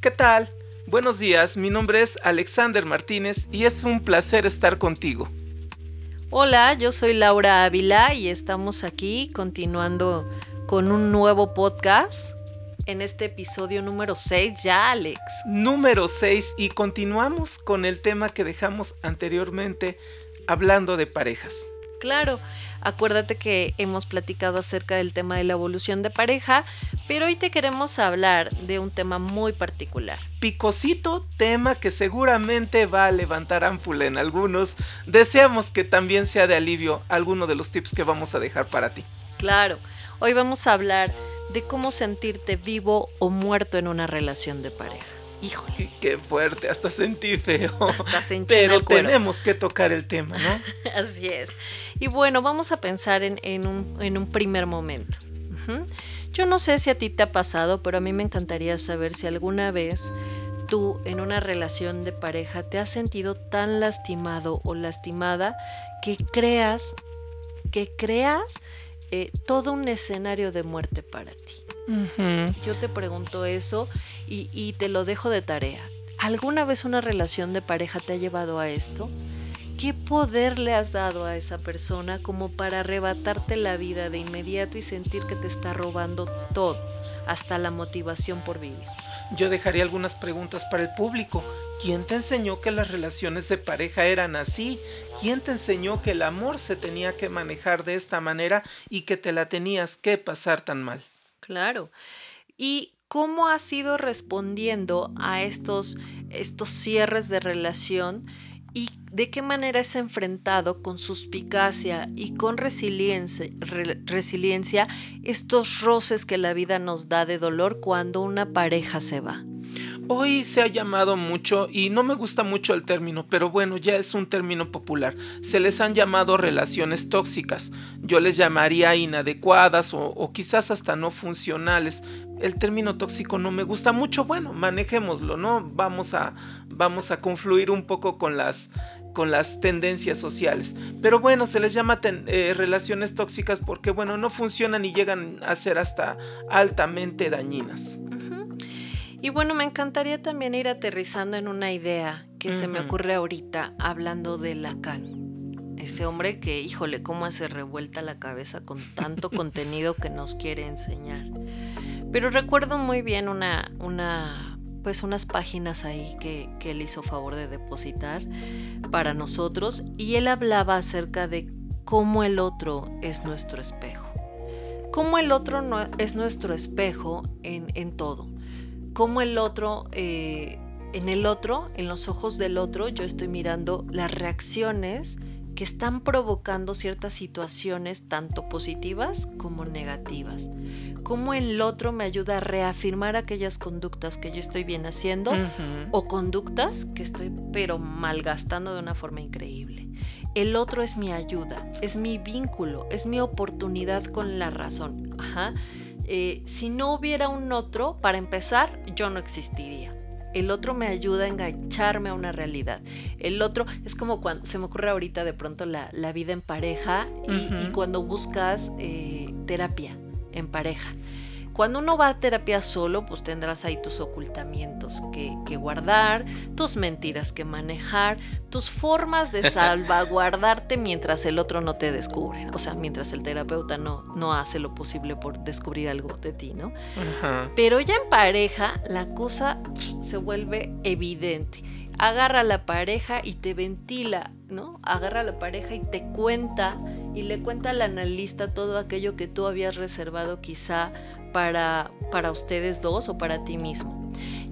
¿Qué tal? Buenos días, mi nombre es Alexander Martínez y es un placer estar contigo. Hola, yo soy Laura Ávila y estamos aquí continuando con un nuevo podcast en este episodio número 6 ya, Alex. Número 6 y continuamos con el tema que dejamos anteriormente hablando de parejas. Claro, acuérdate que hemos platicado acerca del tema de la evolución de pareja, pero hoy te queremos hablar de un tema muy particular. Picosito tema que seguramente va a levantar ánfula en algunos. Deseamos que también sea de alivio alguno de los tips que vamos a dejar para ti. Claro, hoy vamos a hablar de cómo sentirte vivo o muerto en una relación de pareja. Híjole. Qué fuerte, hasta sentí feo. Hasta se Pero tenemos que tocar el tema, ¿no? Así es. Y bueno, vamos a pensar en, un, primer momento. Yo no sé si a ti te ha pasado, pero a mí me encantaría saber si alguna vez tú en una relación de pareja te has sentido tan lastimado o lastimada que creas, que creas eh, todo un escenario de muerte para ti. Yo te pregunto eso y, te lo dejo de tarea. ¿Alguna vez una relación de pareja te ha llevado a esto? ¿Qué poder le has dado a esa persona como para arrebatarte la vida de inmediato y sentir que te está robando todo, hasta la motivación por vivir? Yo dejaría algunas preguntas para el público. ¿Quién te enseñó que las relaciones de pareja eran así? ¿Quién te enseñó que el amor se tenía que manejar de esta manera y que te la tenías que pasar tan mal? Claro. ¿Y cómo has ido respondiendo a estos, estos cierres de relación? ¿Y de qué manera has enfrentado con suspicacia y con resiliencia, resiliencia estos roces que la vida nos da de dolor cuando una pareja se va? Hoy se ha llamado mucho, y no me gusta mucho el término, pero bueno, ya es un término popular. Se les han llamado relaciones tóxicas. Yo les llamaría inadecuadas o, quizás hasta no funcionales. El término tóxico no me gusta mucho. Bueno, manejémoslo, ¿no? Vamos a, vamos a confluir un poco con las, con las tendencias sociales. Pero bueno, se les llama eh, relaciones tóxicas porque, bueno, no funcionan y llegan a ser hasta altamente dañinas. Y bueno, me encantaría también ir aterrizando en una idea que se me ocurre ahorita hablando de Lacan. Ese hombre que, híjole, cómo hace revuelta la cabeza con tanto contenido que nos quiere enseñar. Pero recuerdo muy bien una, una pues unas páginas ahí que, que él hizo favor de depositar para nosotros y él hablaba acerca de cómo el otro es nuestro espejo. Cómo el otro no, es nuestro espejo en, en todo cómo el otro, eh, en el otro, en los ojos del otro, yo estoy mirando las reacciones que están provocando ciertas situaciones tanto positivas como negativas. Cómo el otro me ayuda a reafirmar aquellas conductas que yo estoy bien haciendo o conductas que estoy pero malgastando de una forma increíble. El otro es mi ayuda, es mi vínculo, es mi oportunidad con la razón. Ajá. Eh, si no hubiera un otro, para empezar, yo no existiría. El otro me ayuda a engancharme a una realidad. El otro es como cuando se me ocurre ahorita de pronto la, vida en pareja y, cuando buscas eh, terapia en pareja. Cuando uno va a terapia solo, pues tendrás ahí tus ocultamientos que, guardar, tus mentiras que manejar, tus formas de salvaguardarte mientras el otro no te descubre. O sea, mientras el terapeuta no, no hace lo posible por descubrir algo de ti, ¿no? Pero ya en pareja, la cosa se vuelve evidente agarra a la pareja y te ventila, ¿no? Agarra a la pareja y te cuenta y le cuenta al analista todo aquello que tú habías reservado quizá para, para ustedes dos o para ti mismo.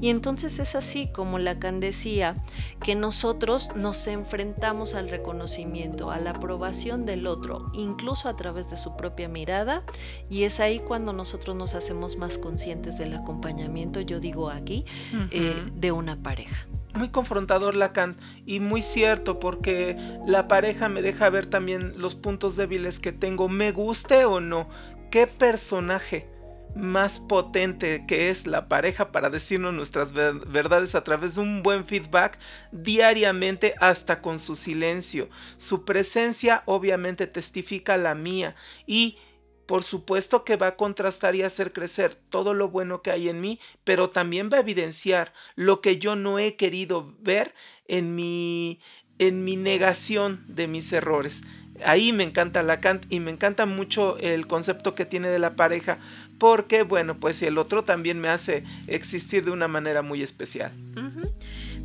Y entonces es así como Lacan decía que nosotros nos enfrentamos al reconocimiento, a la aprobación del otro, incluso a través de su propia mirada, y es ahí cuando nosotros nos hacemos más conscientes del acompañamiento, yo digo aquí, eh, de una pareja. Muy confrontador Lacan y muy cierto porque la pareja me deja ver también los puntos débiles que tengo, me guste o no. ¿Qué personaje más potente que es la pareja para decirnos nuestras verdades a través de un buen feedback diariamente hasta con su silencio. Su presencia obviamente testifica la mía y por supuesto que va a contrastar y hacer crecer todo lo bueno que hay en mí, pero también va a evidenciar lo que yo no he querido ver en mi, en mi negación de mis errores. Ahí me encanta Lacan y me encanta mucho el concepto que tiene de la pareja, porque bueno, pues el otro también me hace existir de una manera muy especial.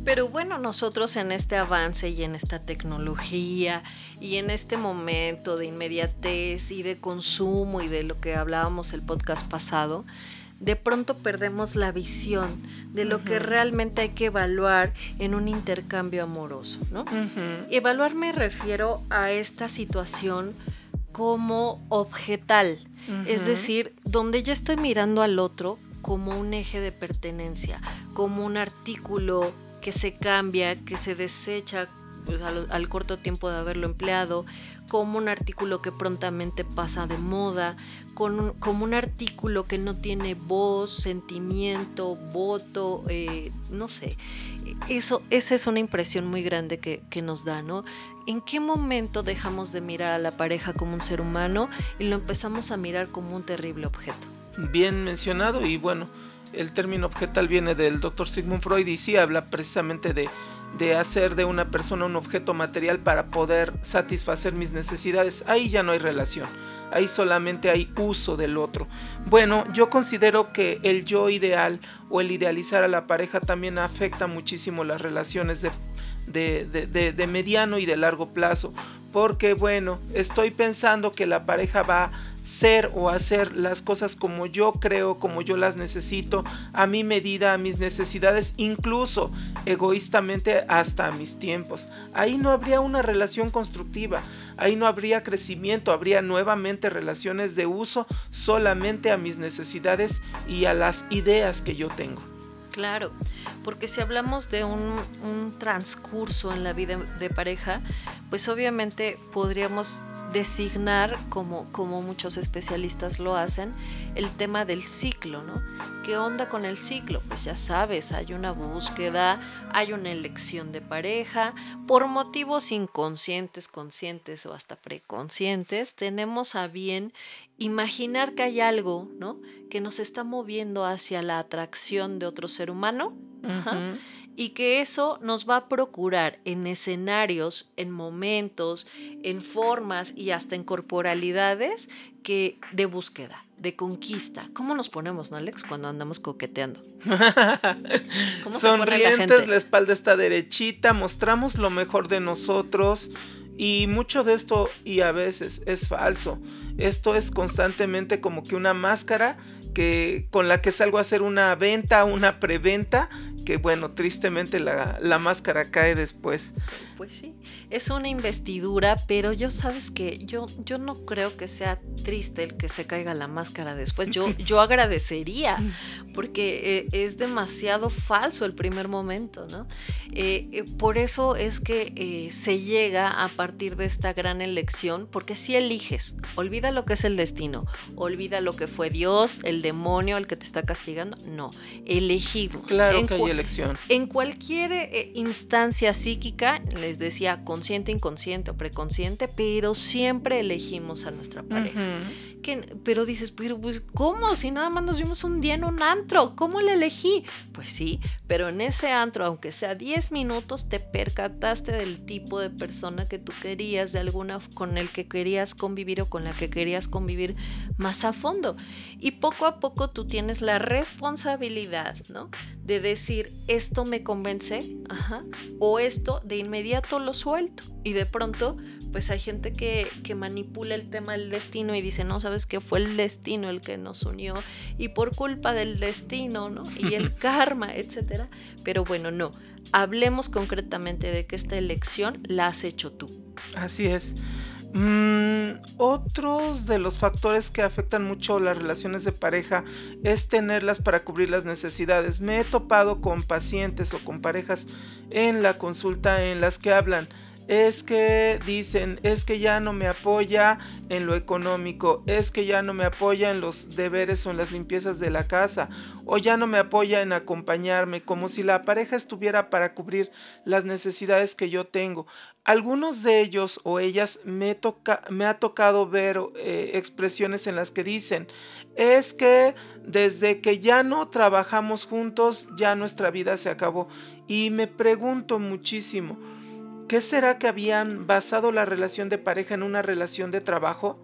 Pero bueno, nosotros en este avance y en esta tecnología y en este momento de inmediatez y de consumo y de lo que hablábamos el podcast pasado, de pronto perdemos la visión de lo que realmente hay que evaluar en un intercambio amoroso, ¿no? Evaluar me refiero a esta situación como objetal, es decir, donde ya estoy mirando al otro como un eje de pertenencia, como un artículo que se cambia, que se desecha pues, al, corto tiempo de haberlo empleado, como un artículo que prontamente pasa de moda, con como un artículo que no tiene voz, sentimiento, voto, eh, no sé. Eso, esa es una impresión muy grande que, que nos da, ¿no? ¿En qué momento dejamos de mirar a la pareja como un ser humano y lo empezamos a mirar como un terrible objeto? Bien mencionado y bueno, el término objetal viene del doctor Sigmund Freud y sí habla precisamente de, de hacer de una persona un objeto material para poder satisfacer mis necesidades. Ahí ya no hay relación, ahí solamente hay uso del otro. Bueno, yo considero que el yo ideal o el idealizar a la pareja también afecta muchísimo las relaciones de de, de, mediano y de largo plazo. Porque bueno, estoy pensando que la pareja va a ser o hacer las cosas como yo creo, como yo las necesito, a mi medida, a mis necesidades, incluso egoístamente hasta mis tiempos. Ahí no habría una relación constructiva, ahí no habría crecimiento, habría nuevamente relaciones de uso solamente a mis necesidades y a las ideas que yo tengo. Claro, porque si hablamos de un, transcurso en la vida de pareja, pues obviamente podríamos designar, como, como muchos especialistas lo hacen, el tema del ciclo, ¿no? ¿Qué onda con el ciclo? Pues ya sabes, hay una búsqueda, hay una elección de pareja, por motivos inconscientes, conscientes o hasta preconscientes, tenemos a bien imaginar que hay algo, ¿no? Que nos está moviendo hacia la atracción de otro ser humano. Y que eso nos va a procurar en escenarios, en momentos, en formas y hasta en corporalidades que de búsqueda, de conquista. ¿Cómo nos ponemos, no, Alex, cuando andamos coqueteando? ¿Cómo Sonrientes, la, la espalda está derechita, mostramos lo mejor de nosotros. Y mucho de esto, y a veces, es falso. Esto es constantemente como que una máscara que, con la que salgo a hacer una venta, una preventa, que bueno, tristemente la, la, máscara cae después. Pues sí, es una investidura, pero yo sabes que yo, yo no creo que sea triste el que se caiga la máscara después. Yo, yo agradecería, porque eh, es demasiado falso el primer momento, ¿no? Eh, eh, por eso es que se llega a partir de esta gran elección, porque si eliges, olvida lo que es el destino, olvida lo que fue Dios, el demonio, el que te está castigando, no, elegimos. Claro que elección. En cualquier instancia psíquica, les decía consciente, inconsciente o preconsciente, pero siempre elegimos a nuestra pareja. pero dices, pero pues, ¿cómo? Si nada más nos vimos un día en un antro, ¿cómo le elegí? Pues sí, pero en ese antro, aunque sea 10 minutos, te percataste del tipo de persona que tú querías, de alguna con el que querías convivir o con la que querías convivir más a fondo. Y poco a poco tú tienes la responsabilidad, ¿no? De decir, esto me convence, ajá, o esto de inmediato lo suelto. Y de pronto, pues hay gente que, que manipula el tema del destino y dice, no, sabes que fue el destino el que nos unió y por culpa del destino, ¿no? Y el karma, etcétera. Pero bueno, no. Hablemos concretamente de que esta elección la has hecho tú. Así es. Mm, otros de los factores que afectan mucho las relaciones de pareja es tenerlas para cubrir las necesidades. Me he topado con pacientes o con parejas en la consulta en las que hablan es que dicen, es que ya no me apoya en lo económico, es que ya no me apoya en los deberes o en las limpiezas de la casa, o ya no me apoya en acompañarme, como si la pareja estuviera para cubrir las necesidades que yo tengo. Algunos de ellos o ellas me, ha tocado ver eh, expresiones en las que dicen, es que desde que ya no trabajamos juntos, ya nuestra vida se acabó. Y me pregunto muchísimo, ¿qué será que habían basado la relación de pareja en una relación de trabajo?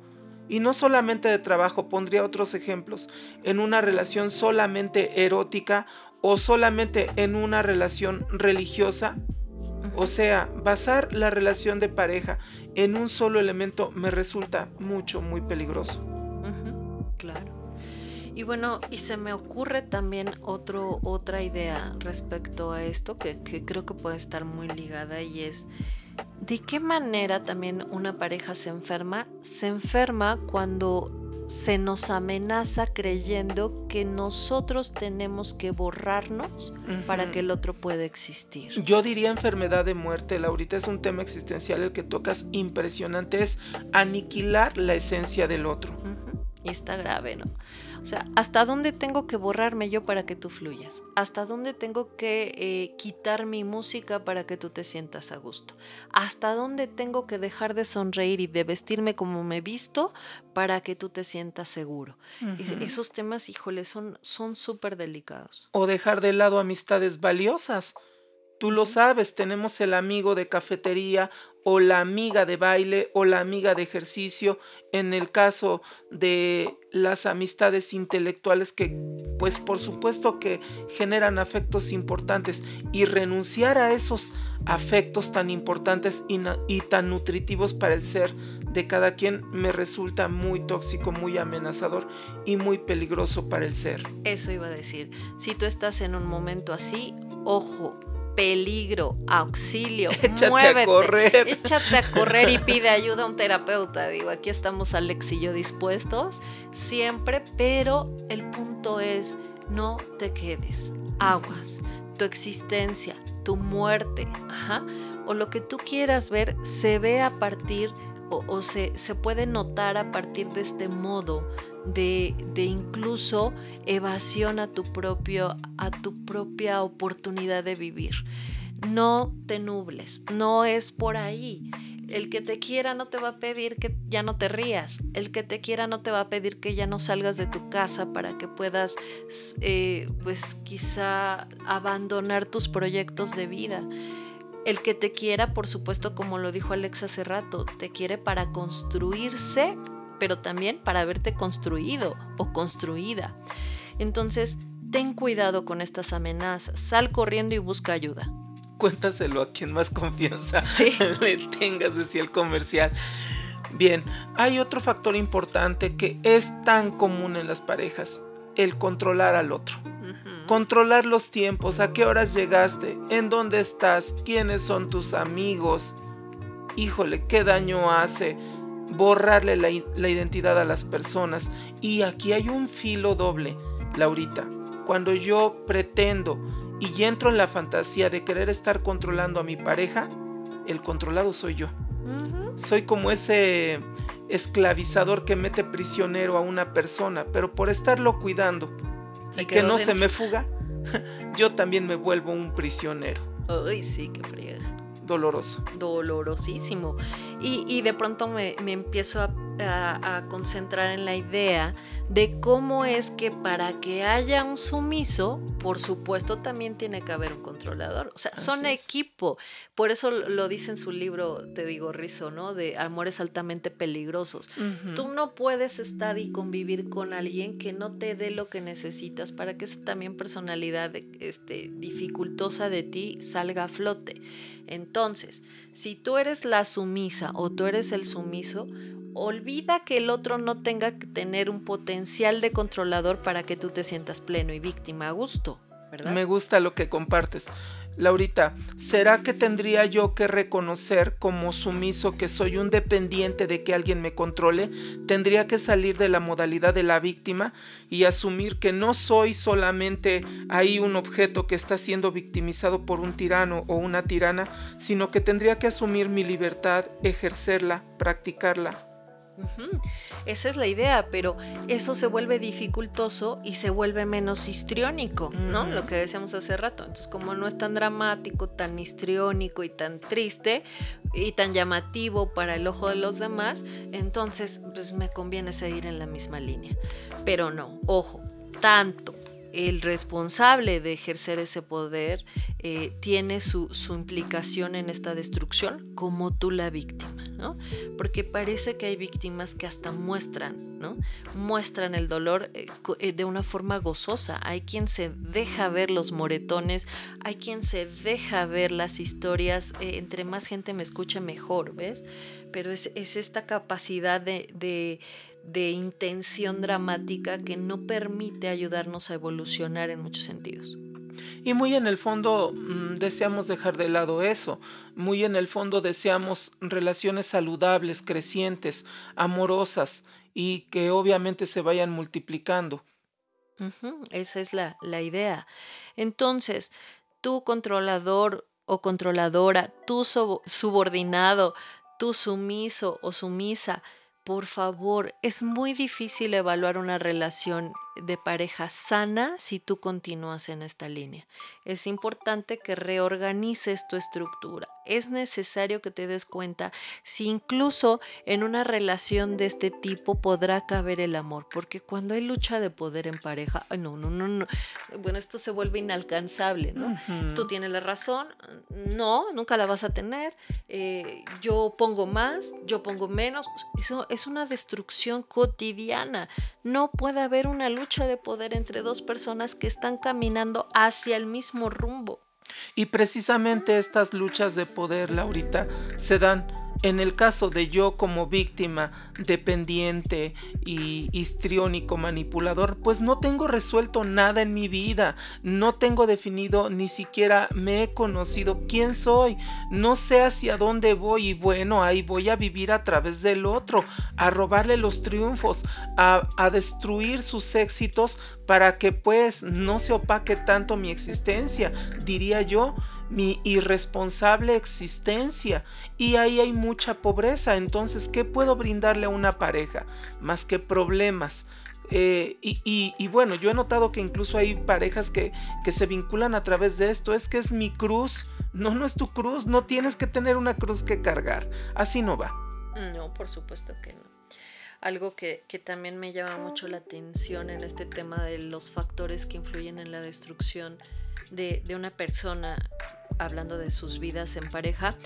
Y no solamente de trabajo, pondría otros ejemplos, en una relación solamente erótica o solamente en una relación religiosa. O sea, basar la relación de pareja en un solo elemento me resulta mucho, muy peligroso. claro. Y bueno, y se me ocurre también otro, otra idea respecto a esto que, que creo que puede estar muy ligada y es ¿De qué manera también una pareja se enferma? Se enferma cuando se nos amenaza creyendo que nosotros tenemos que borrarnos para que el otro pueda existir. Yo diría enfermedad de muerte, Laurita, es un tema existencial el que tocas impresionante, es aniquilar la esencia del otro. Y está grave, ¿no? O sea, ¿hasta dónde tengo que borrarme yo para que tú fluyas? ¿Hasta dónde tengo que eh, quitar mi música para que tú te sientas a gusto? ¿Hasta dónde tengo que dejar de sonreír y de vestirme como me visto para que tú te sientas seguro? Esos temas, híjole, son súper delicados. O dejar de lado amistades valiosas. Tú lo sabes, tenemos el amigo de cafetería o la amiga de baile o la amiga de ejercicio. En el caso de las amistades intelectuales que pues por supuesto que generan afectos importantes y renunciar a esos afectos tan importantes y, y, tan nutritivos para el ser de cada quien me resulta muy tóxico, muy amenazador y muy peligroso para el ser. Eso iba a decir, si tú estás en un momento así, ojo, peligro, auxilio, échate muévete, a correr. échate a correr y pide ayuda a un terapeuta. Digo, aquí estamos Alex y yo dispuestos siempre, pero el punto es no te quedes, aguas, tu existencia, tu muerte, o lo que tú quieras ver se ve a partir o, se, se, puede notar a partir de este modo de, incluso evasión a tu, propio, a tu propia oportunidad de vivir. No te nubles, no es por ahí. El que te quiera no te va a pedir que ya no te rías. El que te quiera no te va a pedir que ya no salgas de tu casa para que puedas, eh, pues quizá, abandonar tus proyectos de vida. El que te quiera, por supuesto, como lo dijo Alex hace rato, te quiere para construirse pero también para verte construido o construida. Entonces, ten cuidado con estas amenazas, sal corriendo y busca ayuda. Cuéntaselo a quien más confianza le tengas, decía el comercial. Bien, hay otro factor importante que es tan común en las parejas, el controlar al otro. Controlar los tiempos, a qué horas llegaste, en dónde estás, quiénes son tus amigos. Híjole, qué daño hace borrarle la, identidad a las personas. Y aquí hay un filo doble, Laurita. Cuando yo pretendo y entro en la fantasía de querer estar controlando a mi pareja, el controlado soy yo. Soy como ese esclavizador que mete prisionero a una persona, pero por estarlo cuidando y que no se me fuga, yo también me vuelvo un prisionero. Ay, sí, qué friega doloroso. Dolorosísimo. Y, de pronto me, empiezo a, concentrar en la idea de cómo es que para que haya un sumiso, por supuesto también tiene que haber un controlador. O sea, son equipo. Por eso lo dice en su libro, te digo, Rizo, ¿no? De amores altamente peligrosos. Tú no puedes estar y convivir con alguien que no te dé lo que necesitas para que esa también personalidad este, dificultosa de ti salga a flote. Entonces, si tú eres la sumisa o tú eres el sumiso, olvida que el otro no tenga que tener un potencial de controlador para que tú te sientas pleno y víctima a gusto. Me gusta lo que compartes. Laurita, ¿será que tendría yo que reconocer como sumiso que soy un dependiente de que alguien me controle? ¿Tendría que salir de la modalidad de la víctima y asumir que no soy solamente ahí un objeto que está siendo victimizado por un tirano o una tirana, sino que tendría que asumir mi libertad, ejercerla, practicarla? Esa es la idea, pero eso se vuelve dificultoso y se vuelve menos histriónico, ¿no? Lo que decíamos hace rato. Entonces, como no es tan dramático, tan histriónico y tan triste y tan llamativo para el ojo de los demás, entonces pues me conviene seguir en la misma línea. Pero no, ojo, tanto el responsable de ejercer ese poder eh, tiene su, implicación en esta destrucción como tú la víctima, Porque parece que hay víctimas que hasta muestran. Muestran el dolor eh, eh, de una forma gozosa. Hay quien se deja ver los moretones, hay quien se deja ver las historias. entre más gente me escuche, mejor, ¿ves? Pero es, esta capacidad de intención dramática que no permite ayudarnos a evolucionar en muchos sentidos. Y muy en el fondo mm, deseamos dejar de lado eso, muy en el fondo deseamos relaciones saludables, crecientes, amorosas y que obviamente se vayan multiplicando. esa es la, la idea. Entonces, tú controlador o controladora, tú subordinado, tú sumiso o sumisa, por favor, es muy difícil evaluar una relación de pareja sana si tú continúas en esta línea. Es importante que reorganices tu estructura. Es necesario que te des cuenta si incluso en una relación de este tipo podrá caber el amor, porque cuando hay lucha de poder en pareja, no, no, no, no, bueno, esto se vuelve inalcanzable, ¿no? Tú tienes la razón, no, nunca la vas a tener, eh, yo pongo más, yo pongo menos, eso es una destrucción cotidiana, no puede haber una lucha de poder entre dos personas que están caminando hacia el mismo rumbo. Y precisamente estas luchas de poder, Laurita, se dan en el caso de yo como víctima, dependiente y histriónico manipulador, pues no tengo resuelto nada en mi vida, no tengo definido, ni siquiera me he conocido quién soy, no sé hacia dónde voy y bueno, ahí voy a vivir a través del otro, a robarle los triunfos, a, a destruir sus éxitos para que pues no se opaque tanto mi existencia, diría yo mi irresponsable existencia y ahí hay mucha pobreza. Entonces, ¿qué puedo brindarle a una pareja? Más que problemas. Eh, y, bueno, yo he notado que incluso hay parejas que, que se vinculan a través de esto. Es que es mi cruz. No, no es tu cruz. No tienes que tener una cruz que cargar. Así no va. No, por supuesto que no. Algo que, que, también me llama mucho la atención en este tema de los factores que influyen en la destrucción de, de una persona hablando de sus vidas en pareja,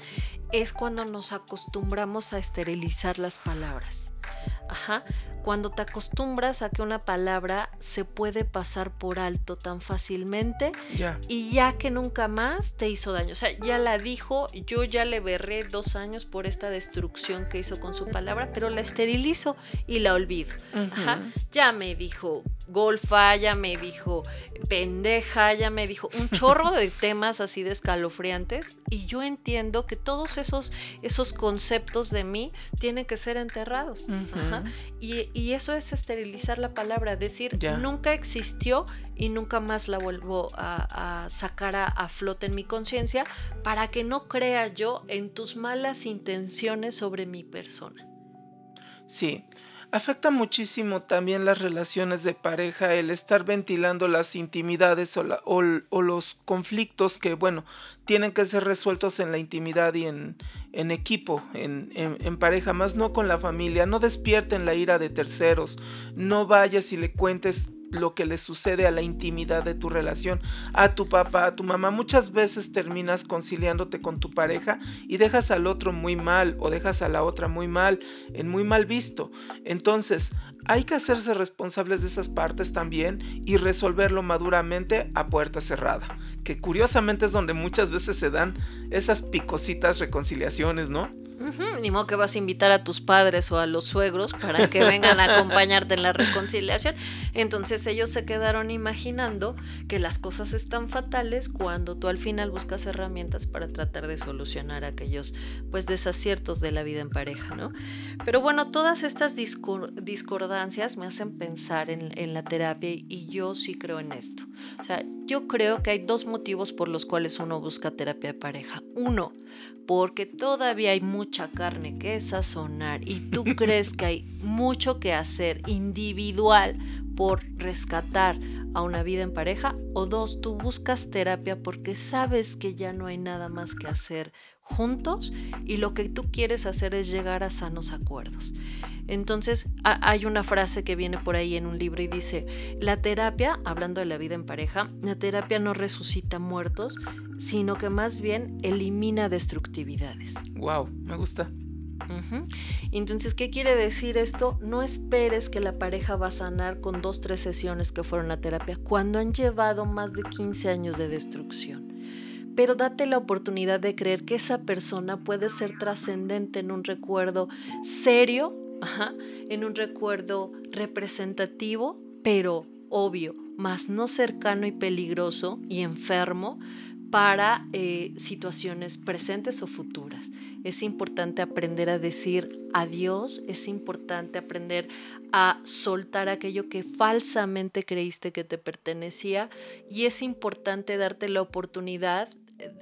es cuando nos acostumbramos a esterilizar las palabras. Ajá, cuando te acostumbras a que una palabra se puede pasar por alto tan fácilmente y ya que nunca más te hizo daño. O sea, ya la dijo, yo ya le berré dos años por esta destrucción que hizo con su palabra, pero la esterilizo y la olvido. Ajá. Ya me dijo golfa, ya me dijo pendeja, ya me dijo un chorro de temas así de escalofriantes y yo entiendo que todos esos, esos conceptos de mí tienen que ser enterrados. Y, y, eso es esterilizar la palabra, decir, nunca existió y nunca más la vuelvo a, sacar a, a, flote en mi conciencia para que no crea yo en tus malas intenciones sobre mi persona. Sí, Afecta muchísimo también las relaciones de pareja el estar ventilando las intimidades o, los conflictos que, bueno, tienen que ser resueltos en la intimidad y en, equipo, en, en, pareja, más no con la familia. No despierten la ira de terceros, no vayas y le cuentes lo que le sucede a la intimidad de tu relación, a tu papá, a tu mamá. Muchas veces terminas conciliándote con tu pareja y dejas al otro muy mal o dejas a la otra muy mal, en muy mal visto. Entonces, hay que hacerse responsables de esas partes también y resolverlo maduramente a puerta cerrada, que curiosamente es donde muchas veces se dan esas picositas reconciliaciones, ¿no? Ni modo que vas a invitar a tus padres o a los suegros para que vengan a acompañarte en la reconciliación. Entonces ellos se quedaron imaginando que las cosas están fatales cuando tú al final buscas herramientas para tratar de solucionar aquellos pues desaciertos de la vida en pareja, ¿no? Pero bueno, todas estas discordancias me hacen pensar en, en la terapia y yo sí creo en esto. O sea, yo creo que hay dos motivos por los cuales uno busca terapia de pareja. Uno, porque todavía hay mucha carne que sazonar y tú crees que hay mucho que hacer individual por rescatar a una vida en pareja. O dos, tú buscas terapia porque sabes que ya no hay nada más que hacer juntos y lo que tú quieres hacer es llegar a sanos acuerdos. Entonces, hay una frase que viene por ahí en un libro y dice, la terapia, hablando de la vida en pareja, la terapia no resucita muertos, sino que más bien elimina destructividades. Wow, me gusta. Entonces, ¿qué quiere decir esto? No esperes que la pareja va a sanar con dos, tres sesiones que fueron la terapia, cuando han llevado más de 15 años de destrucción pero date la oportunidad de creer que esa persona puede ser trascendente en un recuerdo serio, en un recuerdo representativo, pero obvio, más no cercano y peligroso y enfermo para eh, situaciones presentes o futuras. Es importante aprender a decir adiós, es importante aprender a soltar aquello que falsamente creíste que te pertenecía y es importante darte la oportunidad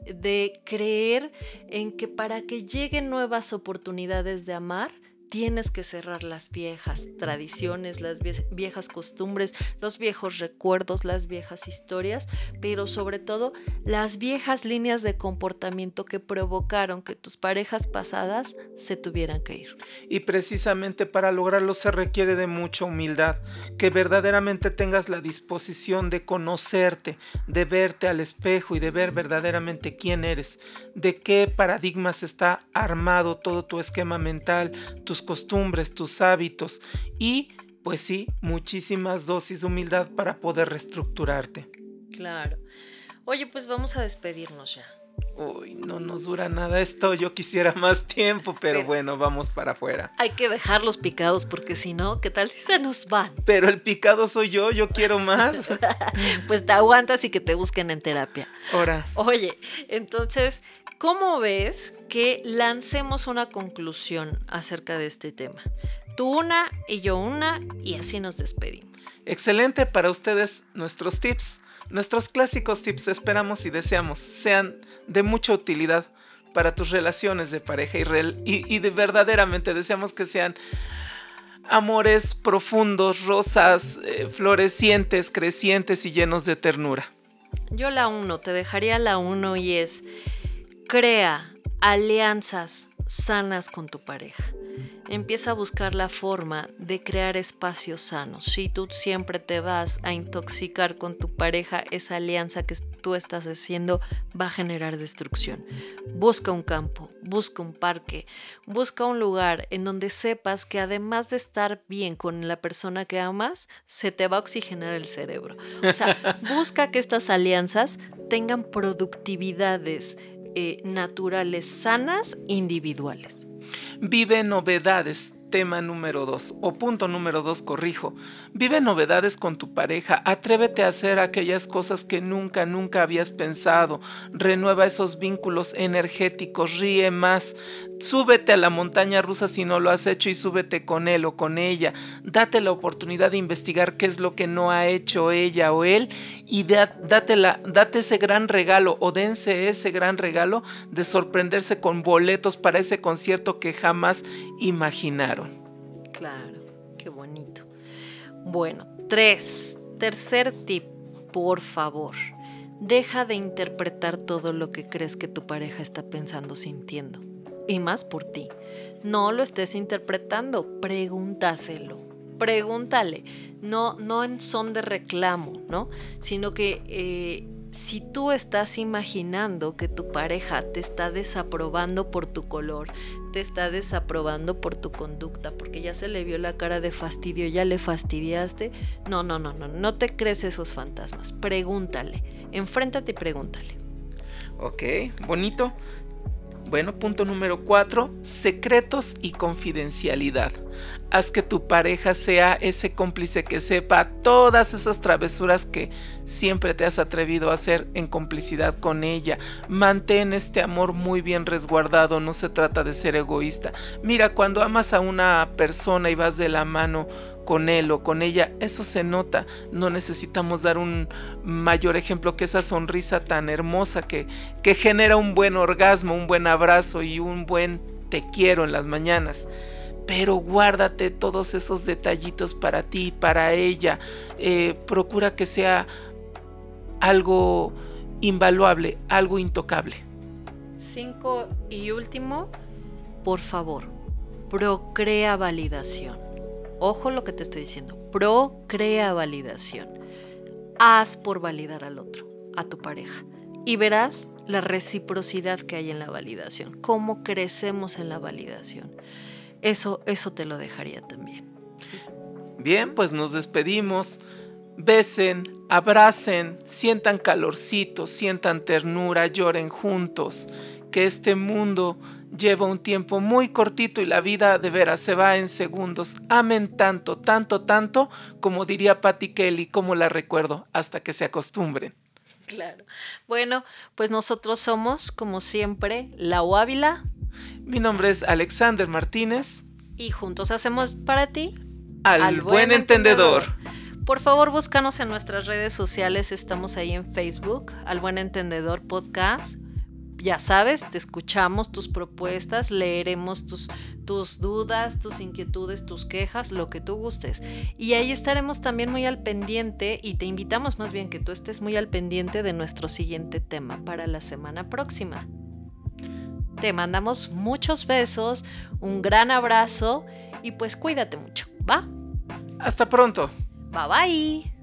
de creer en que para que lleguen nuevas oportunidades de amar, tienes que cerrar las viejas tradiciones, las viejas costumbres, los viejos recuerdos, las viejas historias, pero sobre todo las viejas líneas de comportamiento que provocaron que tus parejas pasadas se tuvieran que ir. Y precisamente para lograrlo se requiere de mucha humildad, que verdaderamente tengas la disposición de conocerte, de verte al espejo y de ver verdaderamente quién eres, de qué paradigmas está armado todo tu esquema mental, tus costumbres, tus hábitos y, pues sí, muchísimas dosis de humildad para poder reestructurarte. Claro. Oye, pues vamos a despedirnos ya. Uy, no nos dura nada esto. Yo quisiera más tiempo, pero, bueno, vamos para afuera. Hay que dejarlos picados porque si no, ¿qué tal si se nos van? Pero el picado soy yo, yo quiero más. pues te aguantas y que te busquen en terapia. Ahora. Oye, entonces, ¿cómo ves que lancemos una conclusión acerca de este tema? Tú una y yo una y así nos despedimos. Excelente para ustedes nuestros tips. Nuestros clásicos tips esperamos y deseamos sean de mucha utilidad para tus relaciones de pareja y, de verdaderamente deseamos que sean amores profundos, rosas, eh, florecientes, crecientes y llenos de ternura. Yo la uno, te dejaría la uno y es, crea alianzas sanas con tu pareja. Empieza a buscar la forma de crear espacios sanos. Si tú siempre te vas a intoxicar con tu pareja, esa alianza que tú estás haciendo va a generar destrucción. Busca un campo, busca un parque, busca un lugar en donde sepas que además de estar bien con la persona que amas, se te va a oxigenar el cerebro. O sea, busca que estas alianzas tengan productividades eh, naturales sanas individuales. Vive novedades tema número dos, o punto número dos, corrijo. Vive novedades con tu pareja, atrévete a hacer aquellas cosas que nunca, nunca habías pensado, renueva esos vínculos energéticos, ríe más, súbete a la montaña rusa si no lo has hecho y súbete con él o con ella, date la oportunidad de investigar qué es lo que no ha hecho ella o él y date, la, date ese gran regalo o dense ese gran regalo de sorprenderse con boletos para ese concierto que jamás imaginaron. Claro, qué bonito. Bueno, tres. Tercer tip, por favor. Deja de interpretar todo lo que crees que tu pareja está pensando, sintiendo. Y más por ti. No lo estés interpretando, pregúntaselo. Pregúntale. No, no en son de reclamo, ¿no? Sino que eh, si tú estás imaginando que tu pareja te está desaprobando por tu color, te está desaprobando por tu conducta, porque ya se le vio la cara de fastidio, ya le fastidiaste, no, no, no, no, no te crees esos fantasmas. Pregúntale, enfréntate y pregúntale. Ok, bonito. Bueno, punto número cuatro, secretos y confidencialidad. Haz que tu pareja sea ese cómplice que sepa todas esas travesuras que siempre te has atrevido a hacer en complicidad con ella. Mantén este amor muy bien resguardado, no se trata de ser egoísta. Mira, cuando amas a una persona y vas de la mano con él o con ella, eso se nota. No necesitamos dar un mayor ejemplo que esa sonrisa tan hermosa que, que genera un buen orgasmo, un buen abrazo y un buen te quiero en las mañanas pero guárdate todos esos detallitos para ti, para ella. Eh, procura que sea algo invaluable, algo intocable. Cinco y último, por favor, procrea validación. Ojo lo que te estoy diciendo, procrea validación. Haz por validar al otro, a tu pareja. Y verás la reciprocidad que hay en la validación, cómo crecemos en la validación. Eso, eso te lo dejaría también. Bien, pues nos despedimos. Besen, abracen, sientan calorcito, sientan ternura, lloren juntos. Que este mundo lleva un tiempo muy cortito y la vida de veras se va en segundos. Amen tanto, tanto, tanto, como diría Patty Kelly, como la recuerdo, hasta que se acostumbren. Claro. Bueno, pues nosotros somos, como siempre, La Ávila. Mi nombre es Alexander Martínez. Y juntos hacemos para ti al, buen, entendedor. Por favor, búscanos en nuestras redes sociales. Estamos ahí en Facebook, Al Buen Entendedor Podcast. Ya sabes, te escuchamos tus propuestas, leeremos tus, tus dudas, tus inquietudes, tus quejas, lo que tú gustes. Y ahí estaremos también muy al pendiente y te invitamos más bien que tú estés muy al pendiente de nuestro siguiente tema para la semana próxima. Te mandamos muchos besos, un gran abrazo y pues cuídate mucho, ¿va? Hasta pronto. Bye bye.